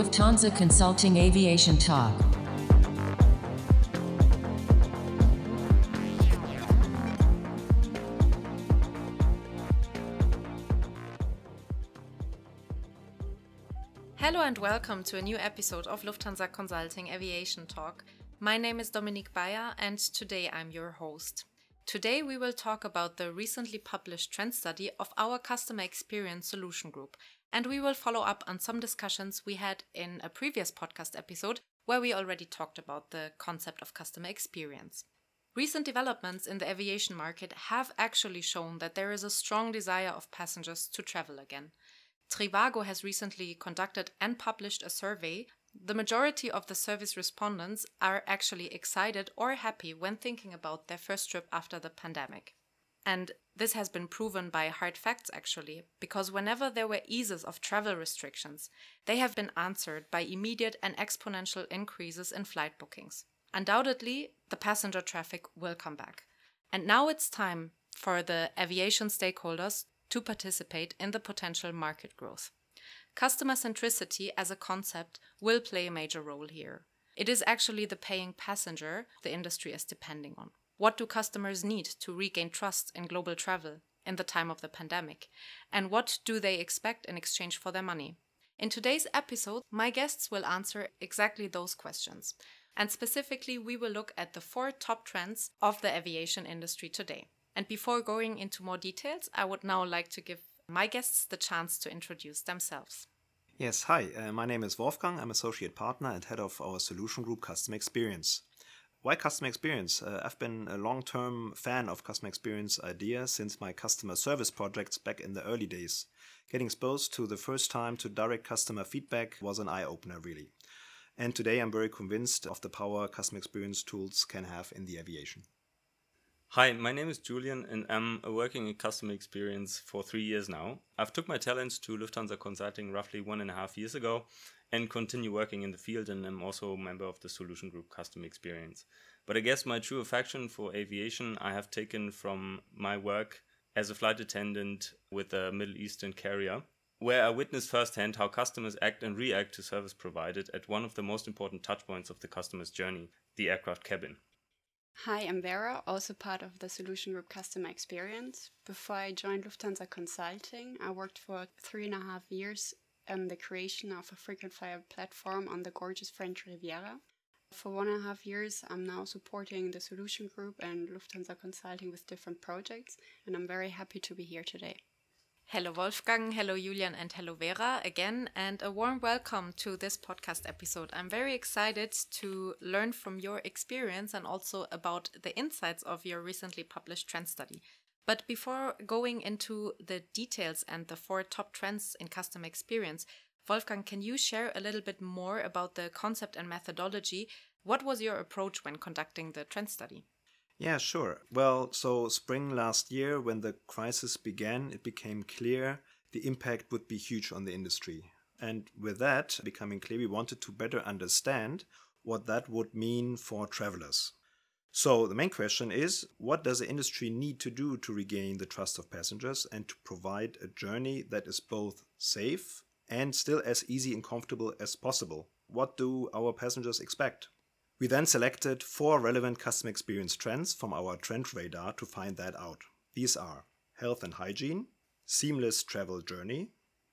Lufthansa Consulting Aviation Talk. Hello and welcome to a new episode of Lufthansa Consulting Aviation Talk. My name is Dominique Bayer and today I'm your host. Today we will talk about the recently published trend study of our customer experience solution group and we will follow up on some discussions we had in a previous podcast episode where we already talked about the concept of customer experience. Recent developments in the aviation market have actually shown that there is a strong desire of passengers to travel again. Trivago has recently conducted and published a survey. The majority of the service respondents are actually excited or happy when thinking about their first trip after the pandemic. And this has been proven by hard facts actually, because whenever there were eases of travel restrictions, they have been answered by immediate and exponential increases in flight bookings. Undoubtedly, the passenger traffic will come back. And now it's time for the aviation stakeholders to participate in the potential market growth. Customer centricity as a concept will play a major role here. It is actually the paying passenger the industry is depending on. What do customers need to regain trust in global travel in the time of the pandemic? And what do they expect in exchange for their money? In today's episode, my guests will answer exactly those questions. And specifically, we will look at the four top trends of the aviation industry today. And before going into more details, I would now like to give my guests the chance to introduce themselves. Yes, hi, uh, my name is Wolfgang. I'm associate partner and head of our solution group Customer Experience. Why customer experience? Uh, I've been a long term fan of customer experience idea since my customer service projects back in the early days. Getting exposed to the first time to direct customer feedback was an eye opener, really. And today I'm very convinced of the power customer experience tools can have in the aviation. Hi, my name is Julian and I'm working in customer experience for three years now. I've took my talents to Lufthansa Consulting roughly one and a half years ago and continue working in the field and I'm also a member of the solution group Customer Experience. But I guess my true affection for aviation I have taken from my work as a flight attendant with a Middle Eastern carrier, where I witnessed firsthand how customers act and react to service provided at one of the most important touchpoints of the customer's journey, the aircraft cabin. Hi, I'm Vera, also part of the Solution Group Customer Experience. Before I joined Lufthansa Consulting, I worked for three and a half years um, the creation of a frequent flyer platform on the gorgeous French Riviera. For one and a half years, I'm now supporting the Solution Group and Lufthansa Consulting with different projects, and I'm very happy to be here today. Hello, Wolfgang. Hello, Julian. And hello, Vera, again. And a warm welcome to this podcast episode. I'm very excited to learn from your experience and also about the insights of your recently published trend study. But before going into the details and the four top trends in customer experience, Wolfgang, can you share a little bit more about the concept and methodology? What was your approach when conducting the trend study? Yeah, sure. Well, so spring last year, when the crisis began, it became clear the impact would be huge on the industry. And with that becoming clear, we wanted to better understand what that would mean for travelers. So the main question is what does the industry need to do to regain the trust of passengers and to provide a journey that is both safe and still as easy and comfortable as possible? What do our passengers expect? We then selected four relevant customer experience trends from our trend radar to find that out. These are health and hygiene, seamless travel journey,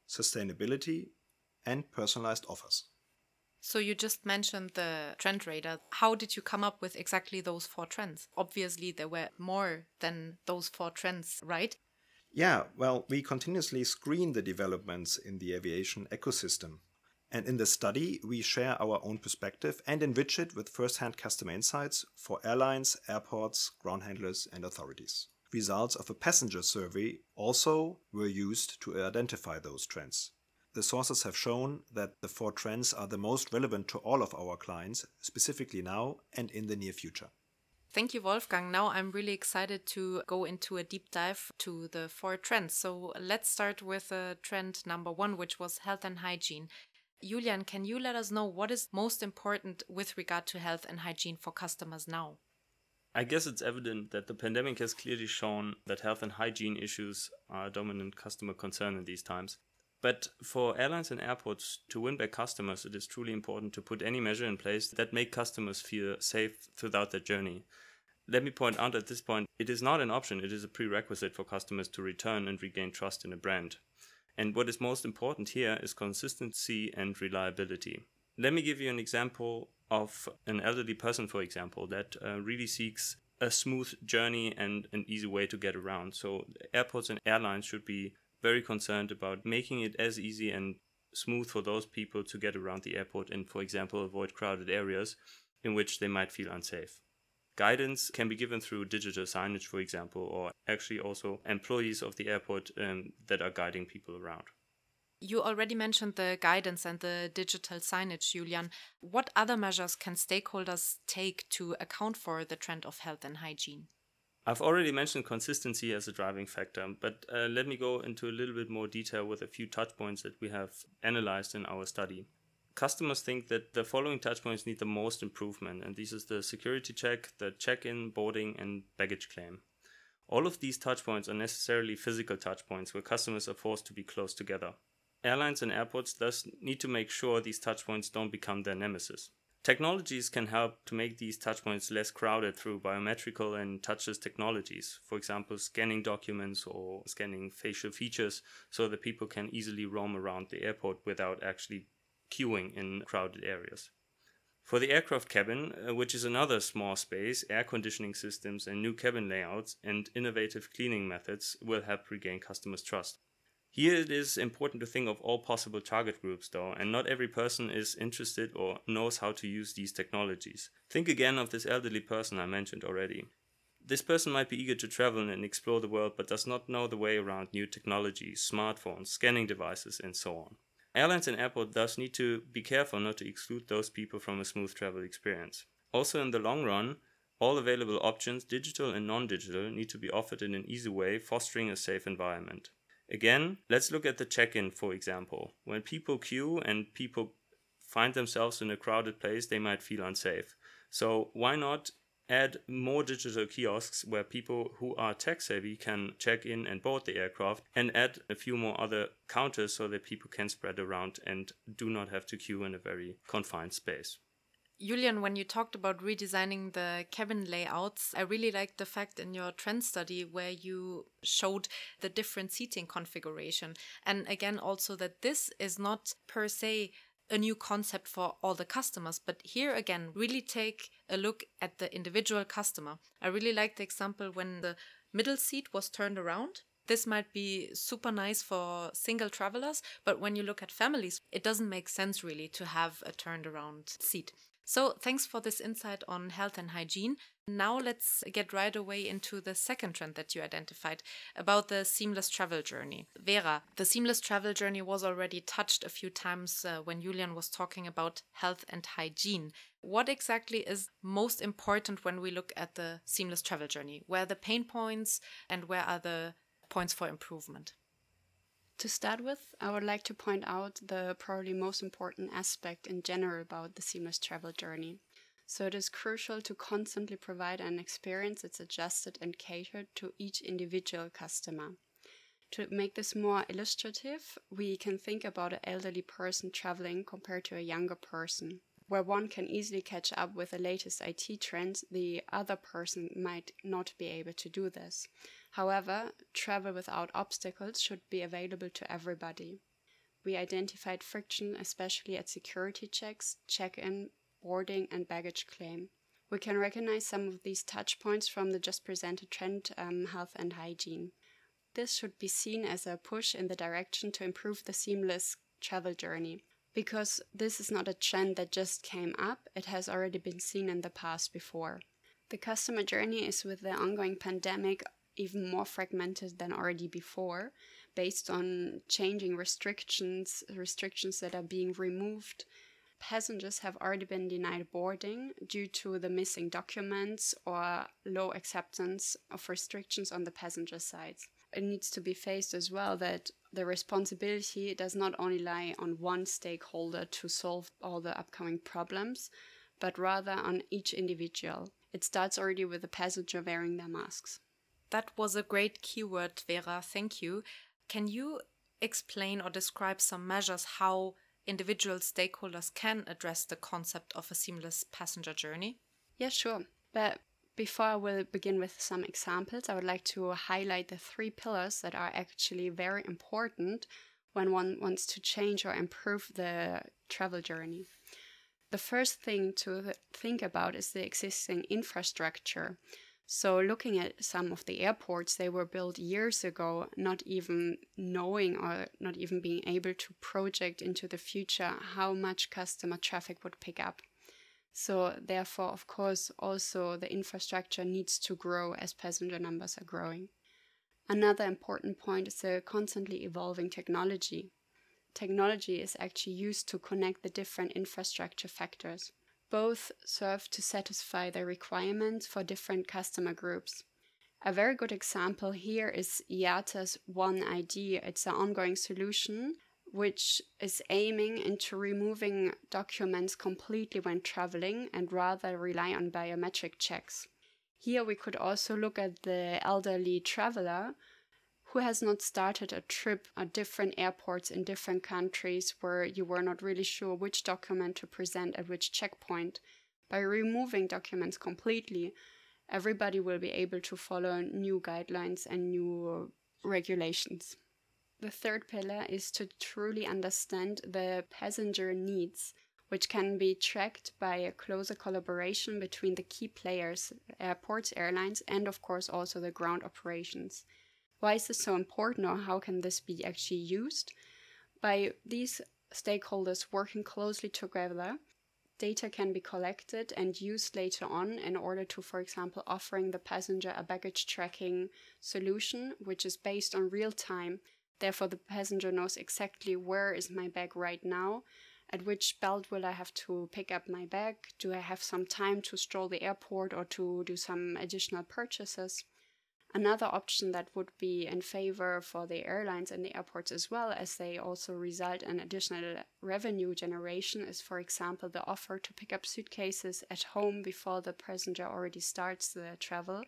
sustainability, and personalized offers. So you just mentioned the trend radar. How did you come up with exactly those four trends? Obviously, there were more than those four trends, right? Yeah, well, we continuously screen the developments in the aviation ecosystem. And in the study, we share our own perspective and enrich it with first hand customer insights for airlines, airports, ground handlers, and authorities. Results of a passenger survey also were used to identify those trends the sources have shown that the four trends are the most relevant to all of our clients, specifically now and in the near future. Thank you, Wolfgang. Now I'm really excited to go into a deep dive to the four trends. So let's start with uh, trend number one, which was health and hygiene. Julian, can you let us know what is most important with regard to health and hygiene for customers now? I guess it's evident that the pandemic has clearly shown that health and hygiene issues are a dominant customer concern in these times. But for airlines and airports to win back customers, it is truly important to put any measure in place that make customers feel safe throughout their journey. Let me point out at this point, it is not an option, it is a prerequisite for customers to return and regain trust in a brand. And what is most important here is consistency and reliability. Let me give you an example of an elderly person, for example, that uh, really seeks a smooth journey and an easy way to get around. So, airports and airlines should be very concerned about making it as easy and smooth for those people to get around the airport and, for example, avoid crowded areas in which they might feel unsafe. Guidance can be given through digital signage, for example, or actually also employees of the airport um, that are guiding people around. You already mentioned the guidance and the digital signage, Julian. What other measures can stakeholders take to account for the trend of health and hygiene? I've already mentioned consistency as a driving factor, but uh, let me go into a little bit more detail with a few touchpoints that we have analyzed in our study. Customers think that the following touchpoints need the most improvement, and this is the security check, the check in, boarding, and baggage claim. All of these touchpoints are necessarily physical touchpoints where customers are forced to be close together. Airlines and airports thus need to make sure these touchpoints don't become their nemesis. Technologies can help to make these touchpoints less crowded through biometrical and touchless technologies, for example, scanning documents or scanning facial features so that people can easily roam around the airport without actually queuing in crowded areas. For the aircraft cabin, uh, which is another small space, air conditioning systems and new cabin layouts and innovative cleaning methods will help regain customers' trust. Here it is important to think of all possible target groups though, and not every person is interested or knows how to use these technologies. Think again of this elderly person I mentioned already. This person might be eager to travel and explore the world but does not know the way around new technologies, smartphones, scanning devices, and so on. Airlines and airports thus need to be careful not to exclude those people from a smooth travel experience. Also, in the long run, all available options, digital and non digital, need to be offered in an easy way, fostering a safe environment. Again, let's look at the check in, for example. When people queue and people find themselves in a crowded place, they might feel unsafe. So, why not add more digital kiosks where people who are tech savvy can check in and board the aircraft and add a few more other counters so that people can spread around and do not have to queue in a very confined space. Julian, when you talked about redesigning the cabin layouts, I really liked the fact in your trend study where you showed the different seating configuration. And again, also that this is not per se a new concept for all the customers, but here again, really take a look at the individual customer. I really like the example when the middle seat was turned around this might be super nice for single travelers, but when you look at families, it doesn't make sense really to have a turned around seat. So, thanks for this insight on health and hygiene. Now, let's get right away into the second trend that you identified about the seamless travel journey. Vera, the seamless travel journey was already touched a few times uh, when Julian was talking about health and hygiene. What exactly is most important when we look at the seamless travel journey? Where are the pain points and where are the points for improvement? To start with, I would like to point out the probably most important aspect in general about the seamless travel journey. So, it is crucial to constantly provide an experience that's adjusted and catered to each individual customer. To make this more illustrative, we can think about an elderly person traveling compared to a younger person. Where one can easily catch up with the latest IT trends, the other person might not be able to do this. However, travel without obstacles should be available to everybody. We identified friction especially at security checks, check in, boarding, and baggage claim. We can recognize some of these touch points from the just presented trend um, health and hygiene. This should be seen as a push in the direction to improve the seamless travel journey. Because this is not a trend that just came up, it has already been seen in the past before. The customer journey is with the ongoing pandemic even more fragmented than already before based on changing restrictions restrictions that are being removed passengers have already been denied boarding due to the missing documents or low acceptance of restrictions on the passenger side it needs to be faced as well that the responsibility does not only lie on one stakeholder to solve all the upcoming problems but rather on each individual it starts already with the passenger wearing their masks that was a great keyword, Vera. Thank you. Can you explain or describe some measures how individual stakeholders can address the concept of a seamless passenger journey? Yeah, sure. But before I will begin with some examples, I would like to highlight the three pillars that are actually very important when one wants to change or improve the travel journey. The first thing to think about is the existing infrastructure. So, looking at some of the airports, they were built years ago, not even knowing or not even being able to project into the future how much customer traffic would pick up. So, therefore, of course, also the infrastructure needs to grow as passenger numbers are growing. Another important point is the constantly evolving technology. Technology is actually used to connect the different infrastructure factors. Both serve to satisfy the requirements for different customer groups. A very good example here is IATA's One ID. It's an ongoing solution which is aiming into removing documents completely when traveling and rather rely on biometric checks. Here we could also look at the elderly traveler who has not started a trip at different airports in different countries where you were not really sure which document to present at which checkpoint. By removing documents completely, everybody will be able to follow new guidelines and new regulations. The third pillar is to truly understand the passenger needs, which can be tracked by a closer collaboration between the key players, airports, airlines, and of course also the ground operations. Why is this so important, or how can this be actually used? By these stakeholders working closely together, data can be collected and used later on in order to, for example, offering the passenger a baggage tracking solution, which is based on real time. Therefore, the passenger knows exactly where is my bag right now, at which belt will I have to pick up my bag, do I have some time to stroll the airport or to do some additional purchases. Another option that would be in favor for the airlines and the airports as well, as they also result in additional revenue generation, is, for example, the offer to pick up suitcases at home before the passenger already starts the travel,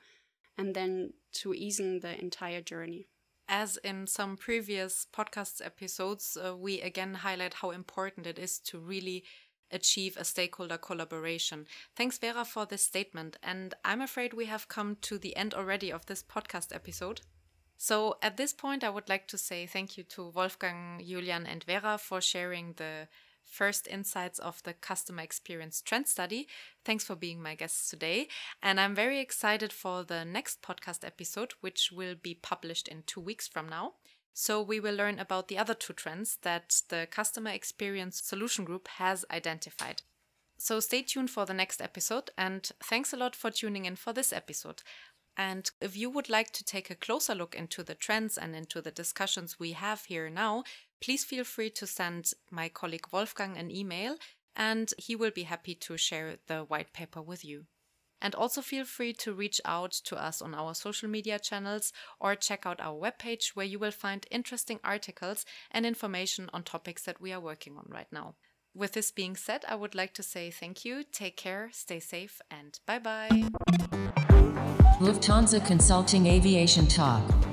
and then to ease the entire journey. As in some previous podcast episodes, uh, we again highlight how important it is to really achieve a stakeholder collaboration. Thanks, Vera, for this statement. And I'm afraid we have come to the end already of this podcast episode. So, at this point, I would like to say thank you to Wolfgang, Julian, and Vera for sharing the first insights of the customer experience trend study. Thanks for being my guests today. And I'm very excited for the next podcast episode, which will be published in two weeks from now. So we will learn about the other two trends that the Customer Experience Solution Group has identified. So stay tuned for the next episode and thanks a lot for tuning in for this episode. And if you would like to take a closer look into the trends and into the discussions we have here now, please feel free to send my colleague Wolfgang an email and he will be happy to share the white paper with you. And also feel free to reach out to us on our social media channels or check out our webpage where you will find interesting articles and information on topics that we are working on right now. With this being said, I would like to say thank you, take care, stay safe, and bye bye. Lufthansa Consulting Aviation Talk.